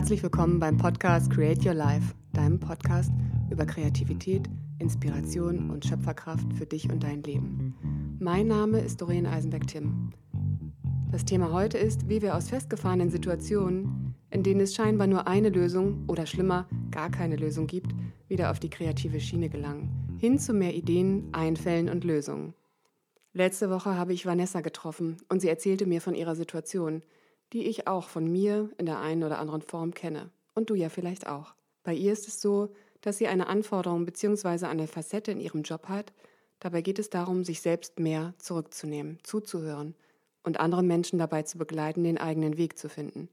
Herzlich willkommen beim Podcast Create Your Life, deinem Podcast über Kreativität, Inspiration und Schöpferkraft für dich und dein Leben. Mein Name ist Doreen Eisenberg-Timm. Das Thema heute ist, wie wir aus festgefahrenen Situationen, in denen es scheinbar nur eine Lösung oder schlimmer gar keine Lösung gibt, wieder auf die kreative Schiene gelangen, hin zu mehr Ideen, Einfällen und Lösungen. Letzte Woche habe ich Vanessa getroffen und sie erzählte mir von ihrer Situation – die ich auch von mir in der einen oder anderen Form kenne. Und du ja vielleicht auch. Bei ihr ist es so, dass sie eine Anforderung bzw. eine Facette in ihrem Job hat. Dabei geht es darum, sich selbst mehr zurückzunehmen, zuzuhören und andere Menschen dabei zu begleiten, den eigenen Weg zu finden.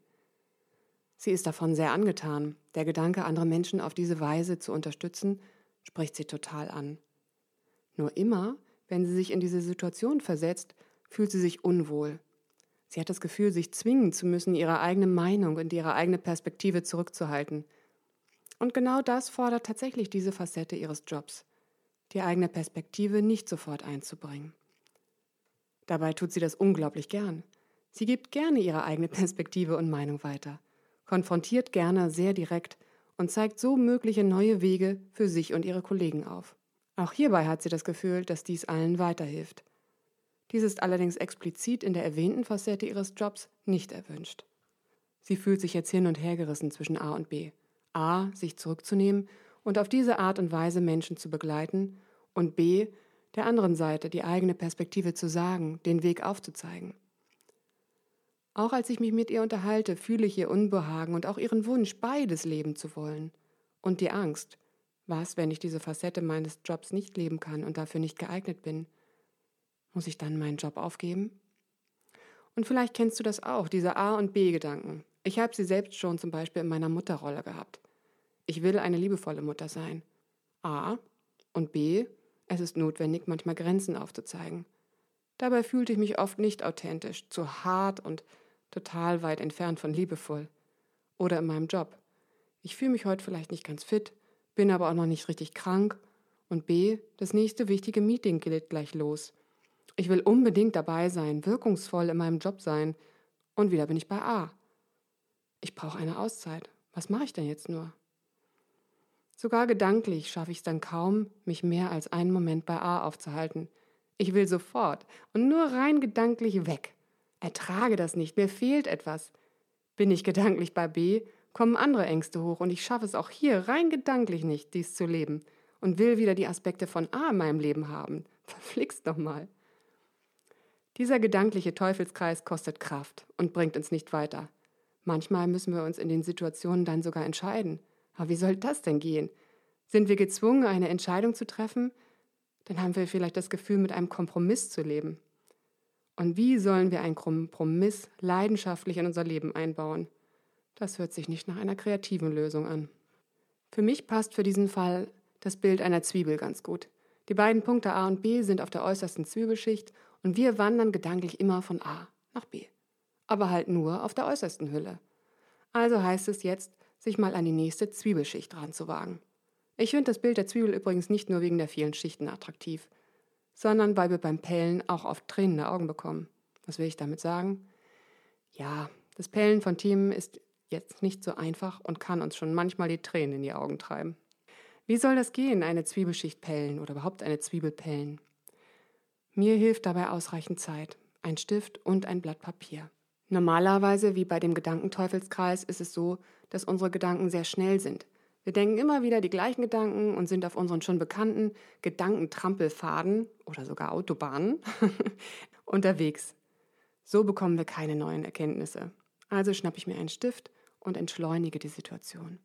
Sie ist davon sehr angetan. Der Gedanke, andere Menschen auf diese Weise zu unterstützen, spricht sie total an. Nur immer, wenn sie sich in diese Situation versetzt, fühlt sie sich unwohl, Sie hat das Gefühl, sich zwingen zu müssen, ihre eigene Meinung und ihre eigene Perspektive zurückzuhalten. Und genau das fordert tatsächlich diese Facette ihres Jobs, die eigene Perspektive nicht sofort einzubringen. Dabei tut sie das unglaublich gern. Sie gibt gerne ihre eigene Perspektive und Meinung weiter, konfrontiert gerne sehr direkt und zeigt so mögliche neue Wege für sich und ihre Kollegen auf. Auch hierbei hat sie das Gefühl, dass dies allen weiterhilft. Dies ist allerdings explizit in der erwähnten Facette ihres Jobs nicht erwünscht. Sie fühlt sich jetzt hin und her gerissen zwischen A und B. A, sich zurückzunehmen und auf diese Art und Weise Menschen zu begleiten und B, der anderen Seite die eigene Perspektive zu sagen, den Weg aufzuzeigen. Auch als ich mich mit ihr unterhalte, fühle ich ihr Unbehagen und auch ihren Wunsch, beides leben zu wollen. Und die Angst, was, wenn ich diese Facette meines Jobs nicht leben kann und dafür nicht geeignet bin? Muss ich dann meinen Job aufgeben? Und vielleicht kennst du das auch, diese A- und B-Gedanken. Ich habe sie selbst schon zum Beispiel in meiner Mutterrolle gehabt. Ich will eine liebevolle Mutter sein. A. Und B. Es ist notwendig, manchmal Grenzen aufzuzeigen. Dabei fühlte ich mich oft nicht authentisch, zu hart und total weit entfernt von liebevoll. Oder in meinem Job. Ich fühle mich heute vielleicht nicht ganz fit, bin aber auch noch nicht richtig krank. Und B. Das nächste wichtige Meeting geht gleich los. Ich will unbedingt dabei sein, wirkungsvoll in meinem Job sein. Und wieder bin ich bei A. Ich brauche eine Auszeit. Was mache ich denn jetzt nur? Sogar gedanklich schaffe ich es dann kaum, mich mehr als einen Moment bei A aufzuhalten. Ich will sofort und nur rein gedanklich weg. Ertrage das nicht, mir fehlt etwas. Bin ich gedanklich bei B, kommen andere Ängste hoch und ich schaffe es auch hier rein gedanklich nicht, dies zu leben und will wieder die Aspekte von A in meinem Leben haben. Verflixt doch mal. Dieser gedankliche Teufelskreis kostet Kraft und bringt uns nicht weiter. Manchmal müssen wir uns in den Situationen dann sogar entscheiden. Aber wie soll das denn gehen? Sind wir gezwungen, eine Entscheidung zu treffen? Dann haben wir vielleicht das Gefühl, mit einem Kompromiss zu leben. Und wie sollen wir einen Kompromiss leidenschaftlich in unser Leben einbauen? Das hört sich nicht nach einer kreativen Lösung an. Für mich passt für diesen Fall das Bild einer Zwiebel ganz gut. Die beiden Punkte A und B sind auf der äußersten Zwiebelschicht und wir wandern gedanklich immer von A nach B. Aber halt nur auf der äußersten Hülle. Also heißt es jetzt, sich mal an die nächste Zwiebelschicht ranzuwagen. Ich finde das Bild der Zwiebel übrigens nicht nur wegen der vielen Schichten attraktiv, sondern weil wir beim Pellen auch oft tränende Augen bekommen. Was will ich damit sagen? Ja, das Pellen von Themen ist jetzt nicht so einfach und kann uns schon manchmal die Tränen in die Augen treiben. Wie soll das gehen, eine Zwiebelschicht pellen oder überhaupt eine Zwiebel pellen? Mir hilft dabei ausreichend Zeit, ein Stift und ein Blatt Papier. Normalerweise, wie bei dem Gedankenteufelskreis, ist es so, dass unsere Gedanken sehr schnell sind. Wir denken immer wieder die gleichen Gedanken und sind auf unseren schon bekannten Gedankentrampelfaden oder sogar Autobahnen unterwegs. So bekommen wir keine neuen Erkenntnisse. Also schnappe ich mir einen Stift und entschleunige die Situation.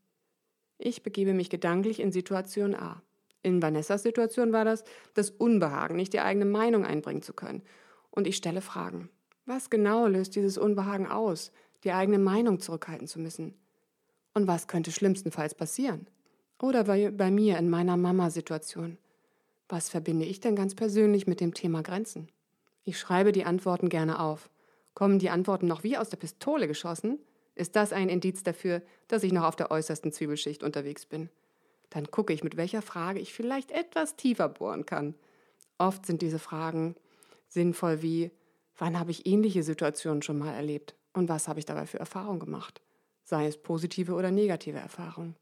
Ich begebe mich gedanklich in Situation A. In Vanessas Situation war das das Unbehagen, nicht die eigene Meinung einbringen zu können. Und ich stelle Fragen. Was genau löst dieses Unbehagen aus, die eigene Meinung zurückhalten zu müssen? Und was könnte schlimmstenfalls passieren? Oder bei, bei mir in meiner Mama-Situation. Was verbinde ich denn ganz persönlich mit dem Thema Grenzen? Ich schreibe die Antworten gerne auf. Kommen die Antworten noch wie aus der Pistole geschossen? Ist das ein Indiz dafür, dass ich noch auf der äußersten Zwiebelschicht unterwegs bin? Dann gucke ich, mit welcher Frage ich vielleicht etwas tiefer bohren kann. Oft sind diese Fragen sinnvoll wie, wann habe ich ähnliche Situationen schon mal erlebt und was habe ich dabei für Erfahrungen gemacht? sei es positive oder negative Erfahrungen.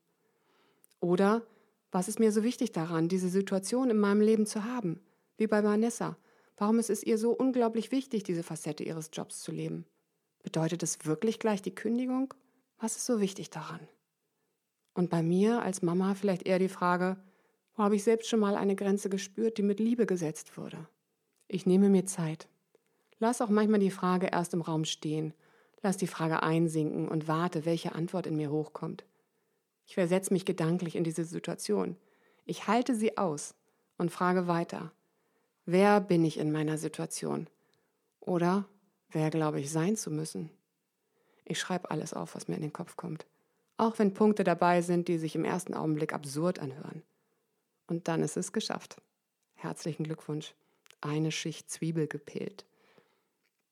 Oder was ist mir so wichtig daran, diese Situation in meinem Leben zu haben, wie bei Vanessa? Warum ist es ihr so unglaublich wichtig, diese Facette ihres Jobs zu leben? Bedeutet es wirklich gleich die Kündigung? Was ist so wichtig daran? Und bei mir als Mama vielleicht eher die Frage, wo habe ich selbst schon mal eine Grenze gespürt, die mit Liebe gesetzt wurde? Ich nehme mir Zeit. Lass auch manchmal die Frage erst im Raum stehen. Lass die Frage einsinken und warte, welche Antwort in mir hochkommt. Ich versetze mich gedanklich in diese Situation. Ich halte sie aus und frage weiter. Wer bin ich in meiner Situation? Oder wer glaube ich sein zu müssen? Ich schreibe alles auf, was mir in den Kopf kommt. Auch wenn Punkte dabei sind, die sich im ersten Augenblick absurd anhören. Und dann ist es geschafft. Herzlichen Glückwunsch. Eine Schicht Zwiebel gepillt.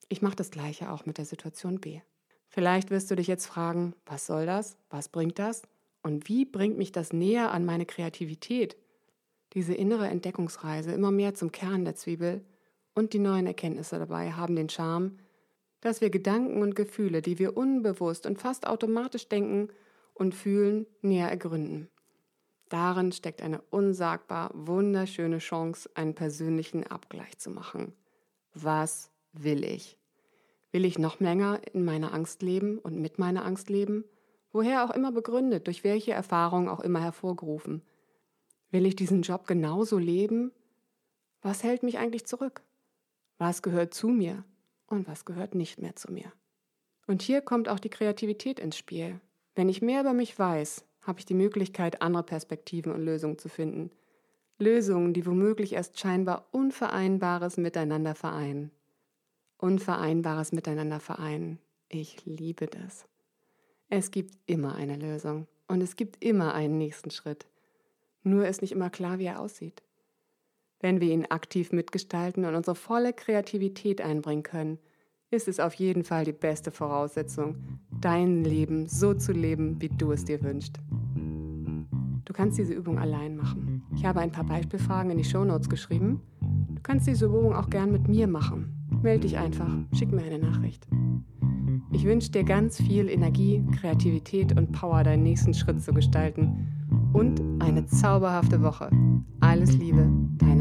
Ich mache das gleiche auch mit der Situation B. Vielleicht wirst du dich jetzt fragen, was soll das? Was bringt das? Und wie bringt mich das näher an meine Kreativität? Diese innere Entdeckungsreise immer mehr zum Kern der Zwiebel und die neuen Erkenntnisse dabei haben den Charme, dass wir Gedanken und Gefühle, die wir unbewusst und fast automatisch denken, und Fühlen näher ergründen. Darin steckt eine unsagbar wunderschöne Chance, einen persönlichen Abgleich zu machen. Was will ich? Will ich noch länger in meiner Angst leben und mit meiner Angst leben? Woher auch immer begründet, durch welche Erfahrung auch immer hervorgerufen. Will ich diesen Job genauso leben? Was hält mich eigentlich zurück? Was gehört zu mir und was gehört nicht mehr zu mir? Und hier kommt auch die Kreativität ins Spiel, wenn ich mehr über mich weiß, habe ich die Möglichkeit, andere Perspektiven und Lösungen zu finden. Lösungen, die womöglich erst scheinbar Unvereinbares miteinander vereinen. Unvereinbares miteinander vereinen. Ich liebe das. Es gibt immer eine Lösung und es gibt immer einen nächsten Schritt. Nur ist nicht immer klar, wie er aussieht. Wenn wir ihn aktiv mitgestalten und unsere volle Kreativität einbringen können, ist es auf jeden Fall die beste Voraussetzung, dein Leben so zu leben, wie du es dir wünschst. Du kannst diese Übung allein machen. Ich habe ein paar Beispielfragen in die Shownotes geschrieben. Du kannst diese Übung auch gern mit mir machen. Melde dich einfach, schick mir eine Nachricht. Ich wünsche dir ganz viel Energie, Kreativität und Power, deinen nächsten Schritt zu gestalten und eine zauberhafte Woche. Alles Liebe, deine